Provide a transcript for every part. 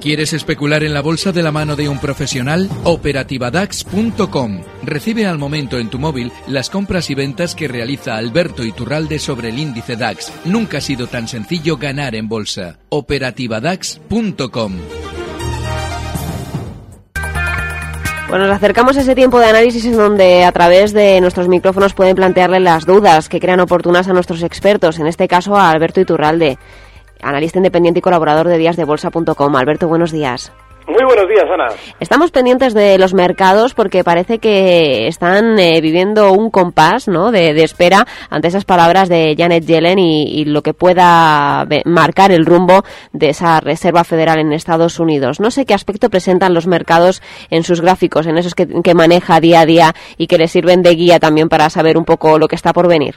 ¿Quieres especular en la bolsa de la mano de un profesional? Operativadax.com. Recibe al momento en tu móvil las compras y ventas que realiza Alberto Iturralde sobre el índice DAX. Nunca ha sido tan sencillo ganar en bolsa. Operativadax.com. Bueno, nos acercamos a ese tiempo de análisis en donde a través de nuestros micrófonos pueden plantearle las dudas que crean oportunas a nuestros expertos, en este caso a Alberto Iturralde, analista independiente y colaborador de díasdebolsa.com. Alberto, buenos días. Muy buenos días, Ana. Estamos pendientes de los mercados porque parece que están eh, viviendo un compás ¿no? de, espera ante esas palabras de Janet Yellen y, lo que pueda marcar el rumbo de esa Reserva Federal en Estados Unidos. No sé qué aspecto presentan los mercados en sus gráficos, en esos que, que maneja día a día y que le sirven de guía también para saber un poco lo que está por venir.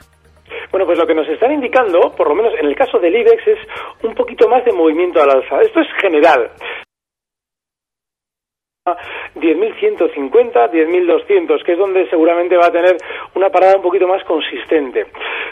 Bueno, pues lo que nos están indicando, por lo menos en el caso del IBEX, es un poquito más de movimiento al alza. Esto es general. 10.150, 10.200, que es donde seguramente va a tener una parada un poquito más consistente.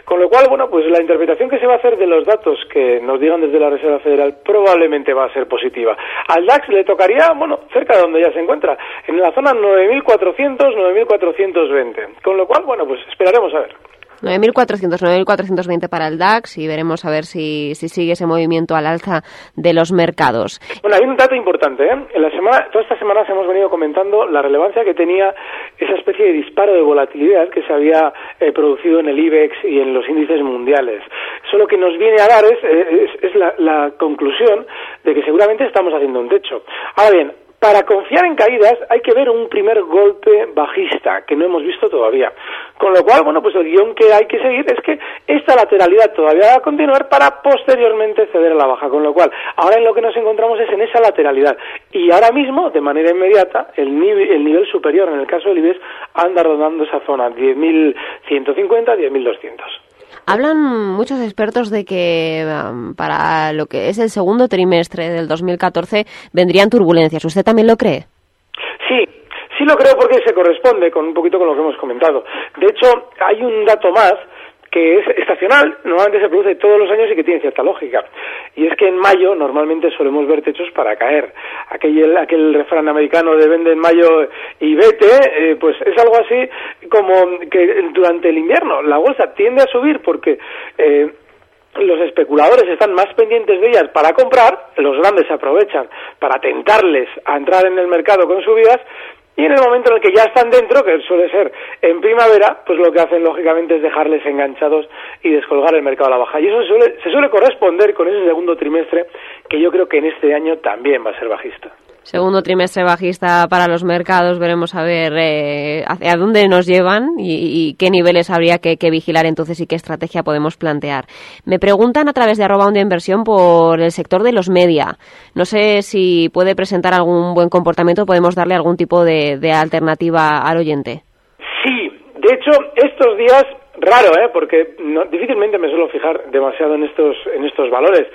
Con lo cual, bueno, pues la interpretación que se va a hacer de los datos que nos digan desde la Reserva Federal probablemente va a ser positiva. Al DAX le tocaría, bueno, cerca de donde ya se encuentra, en la zona 9.400, 9.420. Con lo cual, bueno, pues esperaremos a ver. 9.400, 9.420 para el DAX y veremos a ver si, si sigue ese movimiento al alza de los mercados. Bueno, hay un dato importante. ¿eh? En la semana, todas estas semanas hemos venido comentando la relevancia que tenía esa especie de disparo de volatilidad que se había eh, producido en el IBEX y en los índices mundiales. Eso lo que nos viene a dar es, eh, es, la, la conclusión de que seguramente estamos haciendo un techo. Ahora bien, para confiar en caídas hay que ver un primer golpe bajista que no hemos visto todavía. Con lo cual, bueno, pues el guion que hay que seguir es que esta lateralidad todavía va a continuar para posteriormente ceder a la baja. Con lo cual, ahora en lo que nos encontramos es en esa lateralidad. Y ahora mismo, de manera inmediata, el nivel, el nivel superior, en el caso del IBEX, anda rondando esa zona, 10.150, 10.200. Hablan muchos expertos de que um, para lo que es el segundo trimestre del 2014 vendrían turbulencias. ¿Usted también lo cree? Sí, sí lo creo porque se corresponde con un poquito con lo que hemos comentado. De hecho, hay un dato más que es estacional, normalmente se produce todos los años y que tiene cierta lógica. Y es que en mayo normalmente solemos ver techos para caer. Aquel, aquel refrán americano de vende en mayo y vete, eh, pues es algo así como que durante el invierno la bolsa tiende a subir porque eh, los especuladores están más pendientes de ellas para comprar, los grandes aprovechan para tentarles a entrar en el mercado con subidas y en el momento en el que ya están dentro, que suele ser en primavera, pues lo que hacen lógicamente es dejarles enganchados y descolgar el mercado a la baja. Y eso se suele, se suele corresponder con ese segundo trimestre que yo creo que en este año también va a ser bajista. Segundo trimestre bajista para los mercados, veremos a ver eh, hacia dónde nos llevan y, qué niveles habría que, vigilar entonces y qué estrategia podemos plantear. Me preguntan a través de arroba de inversión por el sector de los media. No sé si puede presentar algún buen comportamiento, podemos darle algún tipo de, alternativa al oyente. Sí, de hecho, estos días raro, ¿eh? porque difícilmente me suelo fijar demasiado en estos, en estos valores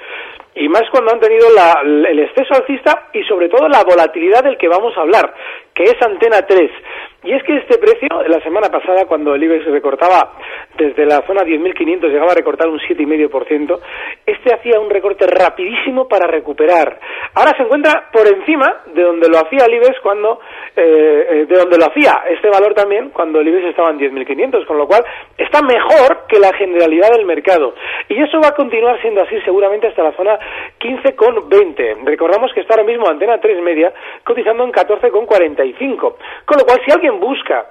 y más cuando han tenido la, el exceso alcista y sobre todo la volatilidad del que vamos a hablar, que es Antena 3. Y es que este precio, la semana pasada, cuando el IBEX recortaba desde la zona 10.500, llegaba a recortar un 7,5%, este hacía un recorte rapidísimo para recuperar. Ahora se encuentra por encima de donde lo hacía el IBEX cuando, eh, eh, de donde lo hacía este valor también cuando el IBEX estaba en 10.500, con lo cual está mejor que la generalidad del mercado. Y eso va a continuar siendo así seguramente hasta la zona 15,20. Recordamos que está ahora mismo Antena 3 Media cotizando en 14,45. Con lo cual, si alguien busca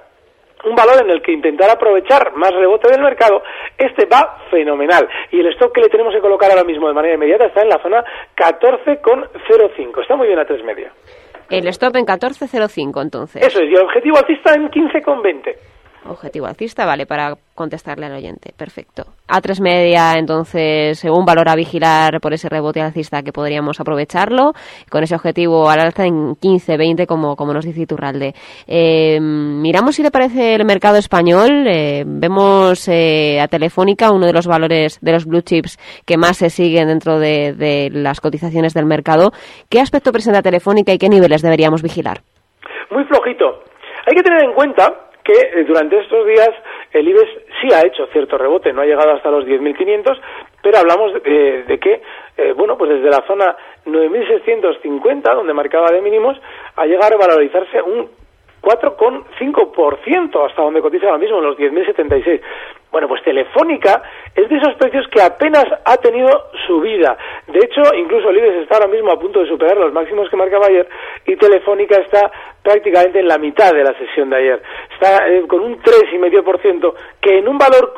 un valor en el que intentar aprovechar más rebote del mercado, este va fenomenal. Y el stock que le tenemos que colocar ahora mismo de manera inmediata está en la zona 14,05. Está muy bien a 3 media. El stop en 14,05 entonces. Eso es, y el objetivo alcista en 15,20. Objetivo alcista, vale, para contestarle al oyente. Perfecto. A3 media, entonces, un valor a vigilar por ese rebote alcista que podríamos aprovecharlo, con ese objetivo al alza en 15, 20, como, como nos dice Iturralde. Eh, miramos si le parece el mercado español. Eh, vemos eh, a Telefónica, uno de los valores de los blue chips que más se siguen dentro de, de las cotizaciones del mercado. ¿Qué aspecto presenta Telefónica y qué niveles deberíamos vigilar? Muy flojito. Hay que tener en cuenta que eh, durante estos días el IBEX sí ha hecho cierto rebote, no ha llegado hasta los 10.500, pero hablamos de, de que, eh, bueno, pues desde la zona 9.650, donde marcaba de mínimos, a llegar a valorizarse un 4,5% hasta donde cotiza ahora mismo, en los 10.076. Bueno, pues Telefónica es de esos precios que apenas ha tenido subida. De hecho, incluso el IBEX está ahora mismo a punto de superar los máximos que marcaba ayer y Telefónica está prácticamente en la mitad de la sesión de ayer. Está eh, con un 3,5% que en un valor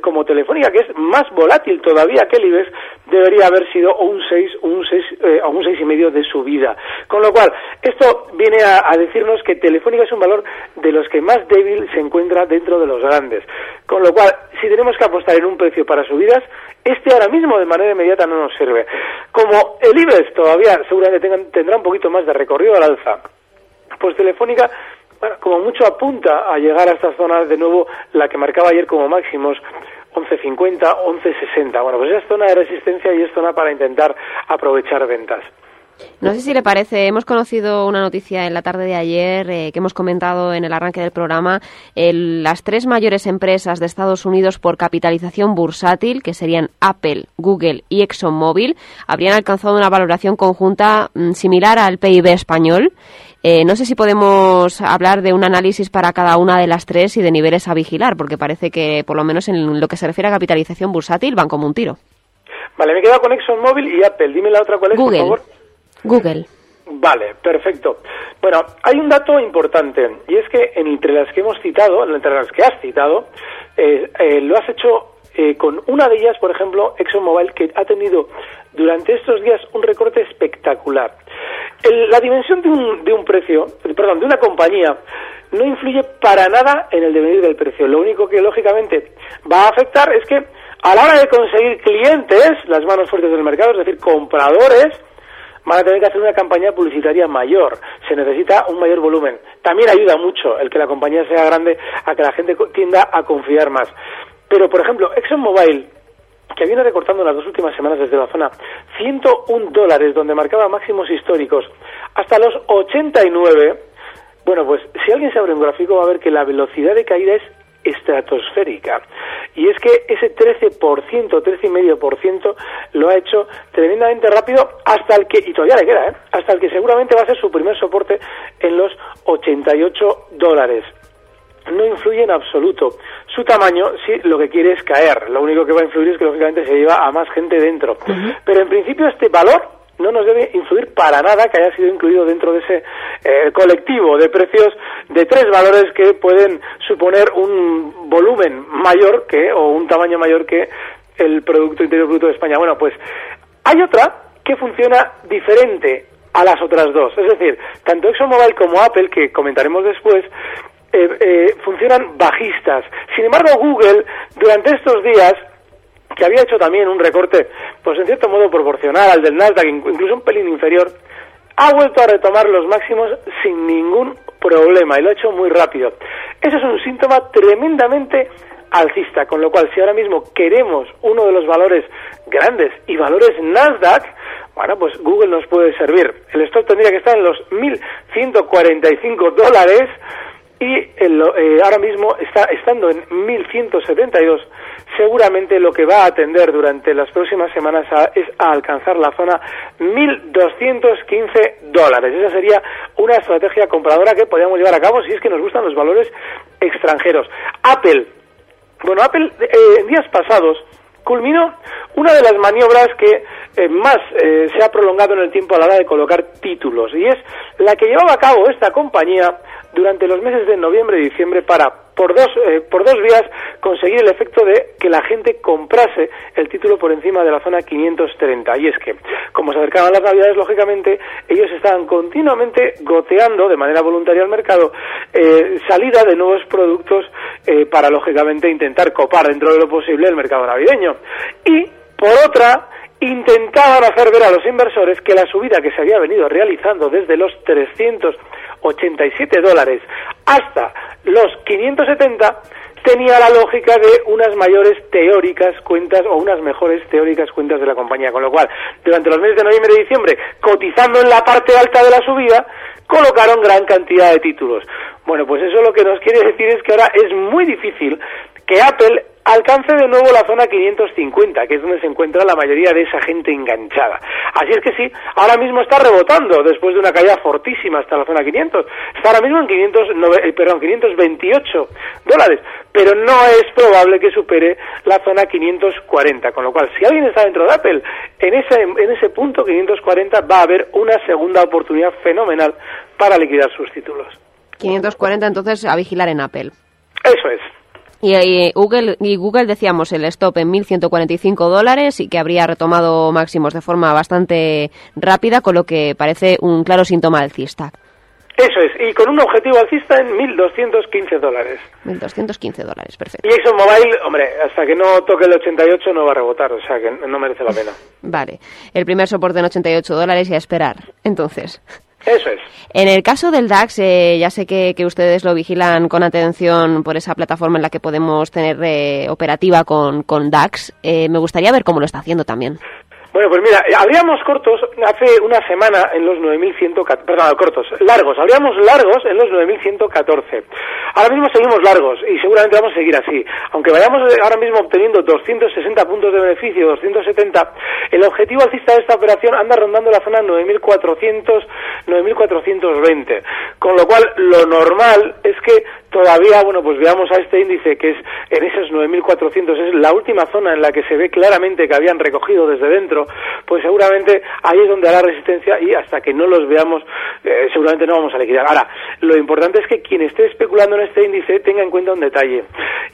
como Telefónica, que es más volátil todavía que el IBEX, debería haber sido un 6, un 6, eh, un 6,5 de subida. Con lo cual, esto viene a, a decirnos que Telefónica es un valor de los que más débil se encuentra dentro de los grandes. Con lo cual, si tenemos que apostar en un precio para subidas, este ahora mismo de manera inmediata no nos sirve. Como el IBEX todavía seguramente tendrá un poquito más de recorrido al alza, pues Telefónica, como mucho apunta a llegar a estas zonas de nuevo, la que marcaba ayer como máximos, 11.50, 11.60. Bueno, pues es zona de resistencia y es zona para intentar aprovechar ventas. No sé si le parece, hemos conocido una noticia en la tarde de ayer eh, que hemos comentado en el arranque del programa. El, las tres mayores empresas de Estados Unidos por capitalización bursátil, que serían Apple, Google y ExxonMobil, habrían alcanzado una valoración conjunta mm, similar al PIB español. Eh, no sé si podemos hablar de un análisis para cada una de las tres y de niveles a vigilar, porque parece que, por lo menos en lo que se refiere a capitalización bursátil, van como un tiro. Vale, me he quedado con ExxonMobil y Apple. Dime la otra cuál es, Google. por favor. Google. Vale, perfecto. Bueno, hay un dato importante y es que entre las que hemos citado, entre las que has citado, eh, eh, lo has hecho eh, con una de ellas, por ejemplo, ExxonMobil, que ha tenido durante estos días un recorte espectacular. La dimensión de un, de un precio, perdón, de una compañía, no influye para nada en el devenir del precio. Lo único que lógicamente va a afectar es que a la hora de conseguir clientes, las manos fuertes del mercado, es decir, compradores, van a tener que hacer una campaña publicitaria mayor. Se necesita un mayor volumen. También ayuda mucho el que la compañía sea grande a que la gente tienda a confiar más. Pero, por ejemplo, ExxonMobil, que viene recortando en las dos últimas semanas desde la zona 101 dólares, donde marcaba máximos históricos, hasta los 89, bueno, pues si alguien se abre un gráfico va a ver que la velocidad de caída es estratosférica. Y es que ese 13%, 13,5% lo ha hecho tremendamente rápido hasta el que, y todavía le queda, ¿eh? hasta el que seguramente va a ser su primer soporte en los 88 dólares. No influye en absoluto. Su tamaño sí lo que quiere es caer. Lo único que va a influir es que lógicamente se lleva a más gente dentro. Uh -huh. Pero en principio este valor no nos debe influir para nada que haya sido incluido dentro de ese eh, colectivo de precios de tres valores que pueden suponer un volumen mayor que o un tamaño mayor que el Producto Interior Bruto de España. Bueno, pues hay otra que funciona diferente a las otras dos. Es decir, tanto ExxonMobil como Apple, que comentaremos después, eh, eh, funcionan bajistas. Sin embargo, Google, durante estos días, que había hecho también un recorte, pues en cierto modo proporcional al del Nasdaq, incluso un pelín inferior, ha vuelto a retomar los máximos sin ningún problema y lo ha hecho muy rápido. Eso es un síntoma tremendamente alcista, con lo cual si ahora mismo queremos uno de los valores grandes y valores Nasdaq, bueno, pues Google nos puede servir. El stock tendría que estar en los 1.145 dólares y el, eh, ahora mismo está estando en 1172 seguramente lo que va a atender durante las próximas semanas es a alcanzar la zona 1215 dólares. Esa sería una estrategia compradora que podríamos llevar a cabo si es que nos gustan los valores extranjeros. Apple. Bueno Apple eh, en días pasados culminó una de las maniobras que eh, más eh, se ha prolongado en el tiempo a la hora de colocar títulos y es la que llevaba a cabo esta compañía durante los meses de noviembre y diciembre para por dos, eh, por dos vías conseguir el efecto de que la gente comprase el título por encima de la zona 530. Y es que, como se acercaban las navidades, lógicamente, ellos estaban continuamente goteando de manera voluntaria al mercado eh, salida de nuevos productos eh, para, lógicamente, intentar copar dentro de lo posible el mercado navideño. Y, por otra, intentaban hacer ver a los inversores que la subida que se había venido realizando desde los 387 dólares hasta los 570 tenía la lógica de unas mayores teóricas cuentas o unas mejores teóricas cuentas de la compañía, con lo cual durante los meses de noviembre y diciembre, cotizando en la parte alta de la subida, colocaron gran cantidad de títulos. Bueno, pues eso lo que nos quiere decir es que ahora es muy difícil que Apple alcance de nuevo la zona 550, que es donde se encuentra la mayoría de esa gente enganchada. Así es que sí, ahora mismo está rebotando después de una caída fortísima hasta la zona 500. Está ahora mismo en 500, eh, perdón, 528 dólares, pero no es probable que supere la zona 540, con lo cual si alguien está dentro de Apple, en ese, en ese punto 540 va a haber una segunda oportunidad fenomenal para liquidar sus títulos. 540 entonces a vigilar en Apple. Eso es. Y, Google, y Google decíamos el stop en 1.145 dólares y que habría retomado máximos de forma bastante rápida, con lo que parece un claro síntoma alcista. Eso es, y con un objetivo alcista en 1.215 dólares. 1.215 dólares, perfecto. Y ExxonMobil, hombre, hasta que no toque el 88 no va a rebotar, o sea que no merece la pena. Vale, el primer soporte en 88 dólares y a esperar, entonces. Eso es. En el caso del DAX, eh, ya sé que, ustedes lo vigilan con atención por esa plataforma en la que podemos tener eh, operativa con, con DAX. Eh, me gustaría ver cómo lo está haciendo también. Bueno, pues mira, habríamos cortos hace una semana en los 9.114, perdón, cortos, largos, habríamos largos en los 9.114. Ahora mismo seguimos largos y seguramente vamos a seguir así. Aunque vayamos ahora mismo obteniendo 260 puntos de beneficio, 270, el objetivo alcista de esta operación anda rondando la zona 9.400, 9.420. Con lo cual, lo normal es que todavía, bueno, pues veamos a este índice que es en esos 9.400, es la última zona en la que se ve claramente que habían recogido desde dentro, pues seguramente ahí es donde hará resistencia y hasta que no los veamos, eh, seguramente no vamos a liquidar. Ahora, lo importante es que quien esté especulando en este índice tenga en cuenta un detalle,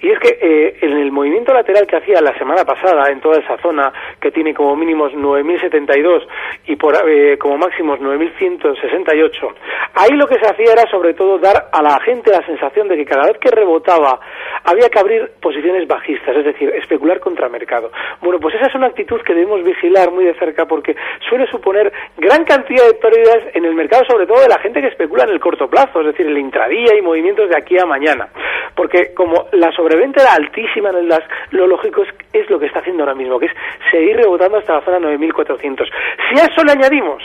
y es que eh, en el movimiento lateral que hacía la semana pasada en toda esa zona, que tiene como mínimos 9.072 y por, eh, como máximos 9.168, ahí lo que se hacía era sobre todo dar a la gente la sensación de que cada vez que rebotaba había que abrir posiciones bajistas, es decir, especular contra mercado. Bueno, pues esa es una actitud que debemos vigilar muy de cerca porque suele suponer gran cantidad de pérdidas en el mercado, sobre todo de la gente que especula en el corto plazo, es decir, el intradía y movimientos de aquí a mañana. Porque como la sobreventa era altísima en el DAS, lo lógico es, es lo que está haciendo ahora mismo, que es seguir rebotando hasta la zona 9400. Si a eso le añadimos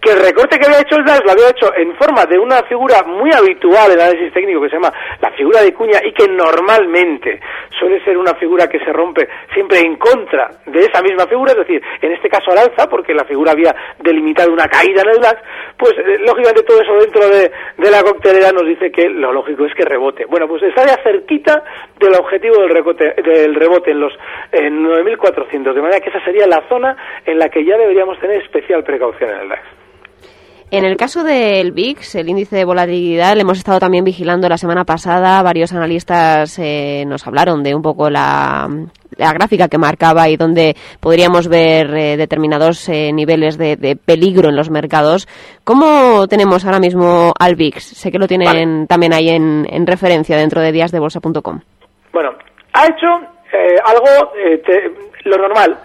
que el recorte que había hecho el DAS lo había hecho en forma de una figura muy habitual en análisis técnico que se llama la figura de cuña y que normalmente suele ser una figura que se rompe siempre en contra de esa misma figura, es decir, en este caso al alza, porque la figura había delimitado una caída en el DAS, pues eh, lógicamente todo eso dentro de, la coctelera nos dice que lo lógico es que rebote. Bueno, pues está ya cerquita del objetivo del, del rebote en los 9.400, de manera que esa sería la zona en la que ya deberíamos tener especial precaución en el DAX. En el caso del VIX, el índice de volatilidad, le hemos estado también vigilando la semana pasada. Varios analistas eh, nos hablaron de un poco la, gráfica que marcaba y donde podríamos ver eh, determinados eh, niveles de, peligro en los mercados. ¿Cómo tenemos ahora mismo al VIX? Sé que lo tienen también ahí en, referencia dentro de díasdebolsa.com. Bueno, ha hecho algo lo normal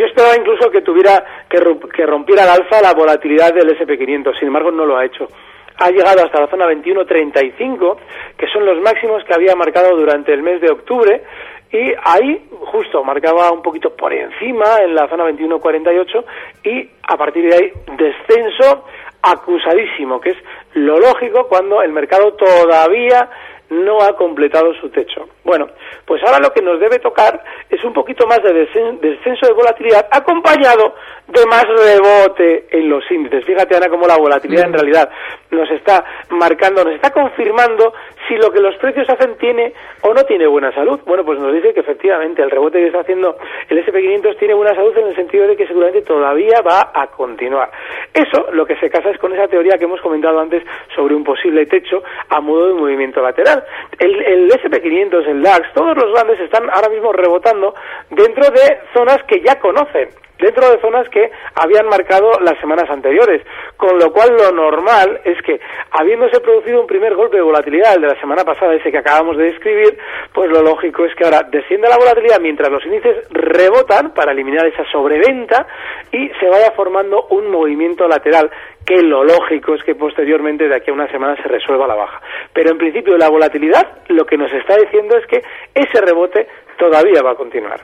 yo esperaba incluso que tuviera que, rompiera al alza la volatilidad del SP500, sin embargo no lo ha hecho. Ha llegado hasta la zona 21.35, que son los máximos que había marcado durante el mes de octubre, y ahí justo marcaba un poquito por encima en la zona 21.48 y a partir de ahí descenso acusadísimo, que es lo lógico cuando el mercado todavía no ha completado su techo. Bueno, pues ahora lo que nos debe tocar es un poquito más de descenso de volatilidad acompañado de más rebote en los índices. Fíjate, Ana, cómo la volatilidad en realidad nos está marcando, nos está confirmando si lo que los precios hacen tiene o no tiene buena salud. Bueno, pues nos dice que efectivamente el rebote que está haciendo el SP500 tiene buena salud en el sentido de que seguramente todavía va a continuar. Eso lo que se casa es con esa teoría que hemos comentado antes sobre un posible techo a modo de movimiento lateral. El, el SP500, el DAX, todos los grandes están ahora mismo rebotando dentro de zonas que ya conocen dentro de zonas que habían marcado las semanas anteriores, con lo cual lo normal es que, habiéndose producido un primer golpe de volatilidad, el de la semana pasada, ese que acabamos de describir, pues lo lógico es que ahora descienda la volatilidad mientras los índices rebotan para eliminar esa sobreventa y se vaya formando un movimiento lateral que lo lógico es que posteriormente de aquí a una semana se resuelva la baja. Pero en principio la volatilidad lo que nos está diciendo es que ese rebote todavía va a continuar.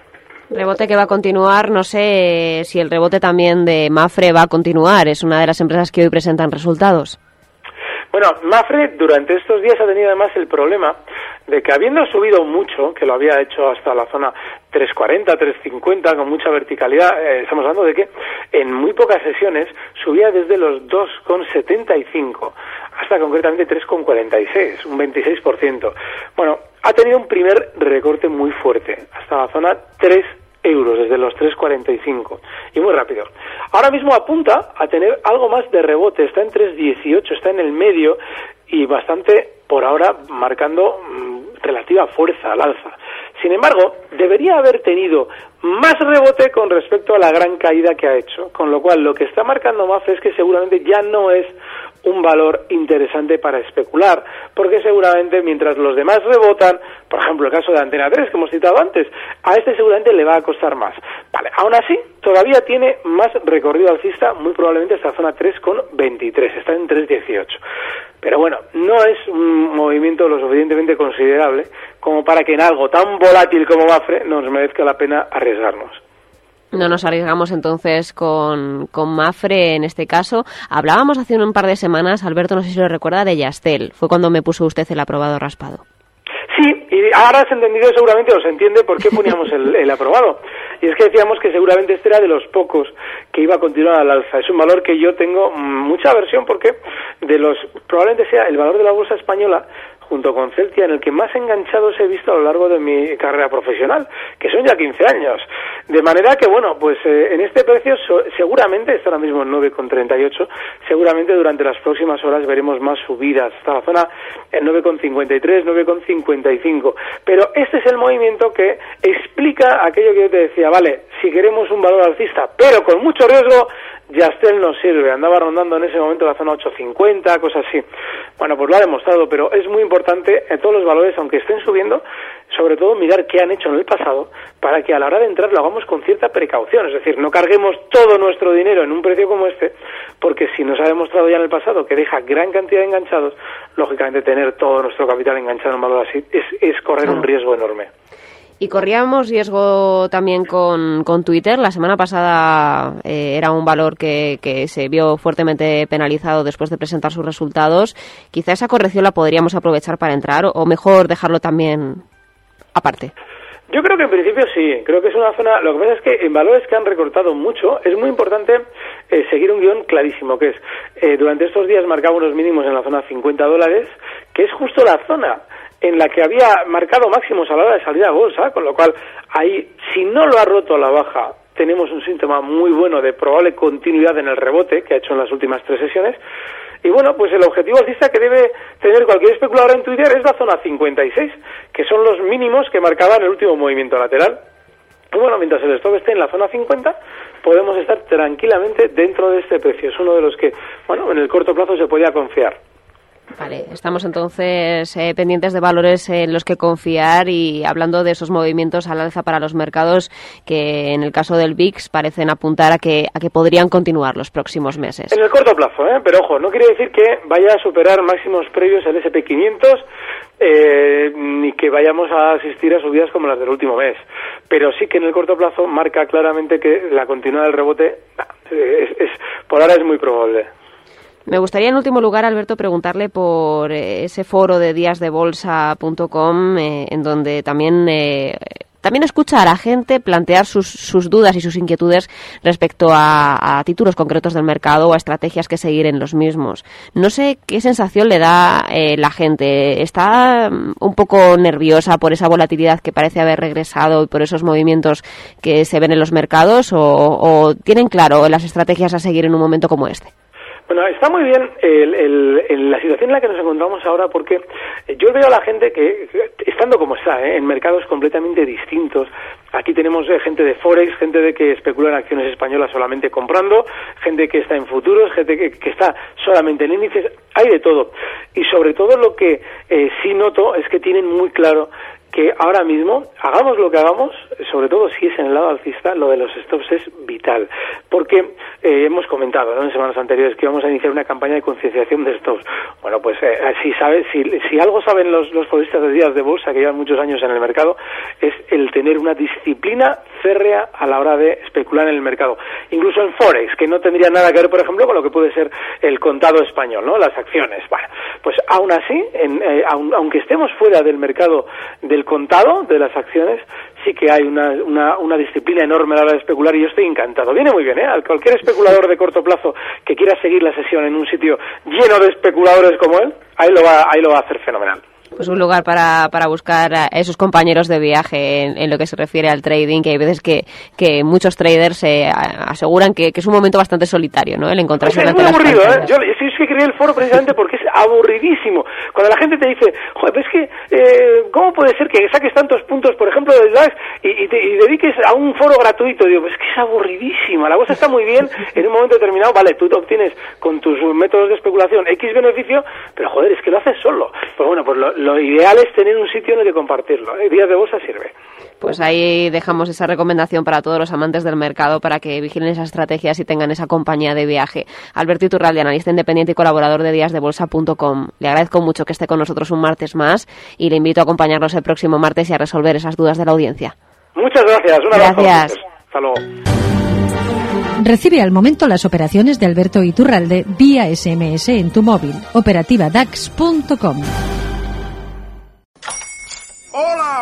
Rebote que va a continuar, no sé si el rebote también de Mafre va a continuar, es una de las empresas que hoy presentan resultados. Bueno, Mafre durante estos días ha tenido además el problema de que habiendo subido mucho, que lo había hecho hasta la zona 340, 350, con mucha verticalidad, eh, estamos hablando de que en muy pocas sesiones subía desde los 2,75 hasta concretamente 3,46, un 26%. Bueno, ha tenido un primer recorte muy fuerte, hasta la zona 3 euros, desde los 3,45, y muy rápido. Ahora mismo apunta a tener algo más de rebote, está en 3,18, está en el medio y bastante, por ahora, marcando mm, relativa fuerza al alza. Sin embargo, debería haber tenido más rebote con respecto a la gran caída que ha hecho, con lo cual lo que está marcando más es que seguramente ya no es un valor interesante para especular, porque seguramente mientras los demás rebotan, por ejemplo el caso de Antena 3 que hemos citado antes, a este seguramente le va a costar más. Vale, aún así, todavía tiene más recorrido alcista, muy probablemente esta zona 3,23, está en 3,18. Pero bueno, no es un movimiento lo suficientemente considerable como para que en algo tan volátil como Nos merezca la pena arriesgarnos. No nos arriesgamos entonces con, con, Mafre en este caso. Hablábamos hace un par de semanas, Alberto, no sé si lo recuerda, de Yastel. Fue cuando me puso usted el aprobado raspado. Sí, y ahora has entendido seguramente, o se entiende por qué poníamos el, aprobado. Y es que decíamos que seguramente este era de los pocos que iba a continuar al alza. Es un valor que yo tengo mucha aversión porque de los probablemente sea el valor de la bolsa española junto con Celtia, en el que más enganchados he visto a lo largo de mi carrera profesional, que son ya 15 años. De manera que, bueno, pues eh, en este precio seguramente, está ahora mismo en 9,38, seguramente durante las próximas horas veremos más subidas, hasta la zona en 9,53, 9,55. Pero este es el movimiento que explica aquello que yo te decía, vale, si queremos un valor alcista, pero con mucho riesgo, Yastel no sirve, andaba rondando en ese momento la zona 850, cosas así. Bueno, pues lo ha demostrado, pero es muy importante en todos los valores, aunque estén subiendo, sobre todo mirar qué han hecho en el pasado para que a la hora de entrar lo hagamos con cierta precaución, es decir, no carguemos todo nuestro dinero en un precio como este, porque si nos ha demostrado ya en el pasado que deja gran cantidad de enganchados, lógicamente tener todo nuestro capital enganchado en un valor así es, es correr un riesgo enorme. Y corríamos riesgo también con, con Twitter. La semana pasada eh, era un valor que, que, se vio fuertemente penalizado después de presentar sus resultados. Quizá esa corrección la podríamos aprovechar para entrar o, mejor dejarlo también aparte. Yo creo que en principio sí, creo que es una zona, lo que pasa es que en valores que han recortado mucho, es muy importante eh, seguir un guion clarísimo, que es, eh, durante estos días marcamos unos mínimos en la zona 50 dólares, que es justo la zona en la que había marcado máximos a la hora de salir a bolsa, con lo cual ahí, si no lo ha roto a la baja, tenemos un síntoma muy bueno de probable continuidad en el rebote que ha hecho en las últimas tres sesiones. Y bueno, pues el objetivo alcista que debe tener cualquier especulador en Twitter es la zona 56, que son los mínimos que marcaba en el último movimiento lateral. Y bueno, mientras el stop esté en la zona 50, podemos estar tranquilamente dentro de este precio. Es uno de los que, bueno, en el corto plazo se podía confiar. Vale, estamos entonces eh, pendientes de valores en los que confiar y hablando de esos movimientos al alza para los mercados que en el caso del VIX parecen apuntar a que, a que podrían continuar los próximos meses. En el corto plazo, ¿eh? pero ojo, no quiere decir que vaya a superar máximos previos el SP500 eh, ni que vayamos a asistir a subidas como las del último mes. Pero sí que en el corto plazo marca claramente que la continuidad del rebote es, por ahora es muy probable. Me gustaría, en último lugar, Alberto, preguntarle por eh, ese foro de díasdebolsa.com, eh, en donde también eh, también escucha a la gente plantear sus, sus dudas y sus inquietudes respecto a, títulos concretos del mercado o a estrategias que seguir en los mismos. No sé qué sensación le da la gente. ¿Está mm, un poco nerviosa por esa volatilidad que parece haber regresado y por esos movimientos que se ven en los mercados o tienen claro las estrategias a seguir en un momento como este? Bueno, está muy bien el, la situación en la que nos encontramos ahora porque yo veo a la gente que, estando como está, ¿eh? en mercados completamente distintos, aquí tenemos eh, gente de Forex, gente de que especula en acciones españolas solamente comprando, gente que está en futuros, gente que, que está solamente en índices, hay de todo. Y sobre todo lo que eh, sí noto es que tienen muy claro que ahora mismo, hagamos lo que hagamos, sobre todo si es en el lado alcista, lo de los stops es vital. Porque eh, hemos comentado en semanas anteriores que íbamos a iniciar una campaña de concienciación de stops. Bueno, pues eh, si, sabe, si, si, algo saben los, los de días de bolsa que llevan muchos años en el mercado, es el tener una disciplina férrea a la hora de especular en el mercado. Incluso en Forex, que no tendría nada que ver, por ejemplo, con lo que puede ser el contado español, ¿no? Las acciones. Bueno, pues aún así, en, eh, aunque estemos fuera del mercado del contado de las acciones, sí que hay una, una, disciplina enorme a la hora de especular y yo estoy encantado. Viene muy bien, ¿eh? cualquier especulador de corto plazo que quiera seguir la sesión en un sitio lleno de especuladores como él, ahí lo va, ahí lo va a hacer fenomenal pues un lugar para, para buscar a esos compañeros de viaje en, lo que se refiere al trading, que hay veces que, que muchos traders se aseguran que, es un momento bastante solitario, ¿no? El encontrarse Es muy aburrido, ¿eh? Yo, sí es que quería el foro precisamente porque es aburridísimo. Cuando la gente te dice, joder, pues es que, eh, ¿cómo puede ser que saques tantos puntos, por ejemplo, del DAX y, y, te, y dediques a un foro gratuito? Digo, pues es que es aburridísima. La cosa está muy bien en un momento determinado, vale, tú te obtienes con tus métodos de especulación X beneficio, pero joder, es que lo haces solo. Pues bueno, pues lo, lo ideal es tener un sitio en el que compartirlo. ¿eh? Días de bolsa sirve. Pues ahí dejamos esa recomendación para todos los amantes del mercado para que vigilen esas estrategias y tengan esa compañía de viaje. Alberto Iturralde, analista independiente y colaborador de díasdebolsa.com. Le agradezco mucho que esté con nosotros un martes más y le invito a acompañarnos el próximo martes y a resolver esas dudas de la audiencia. Muchas gracias. Un abrazo. Gracias. Hasta luego. Recibe al momento las operaciones de Alberto Iturralde vía SMS en tu móvil. Operativa DAX.com.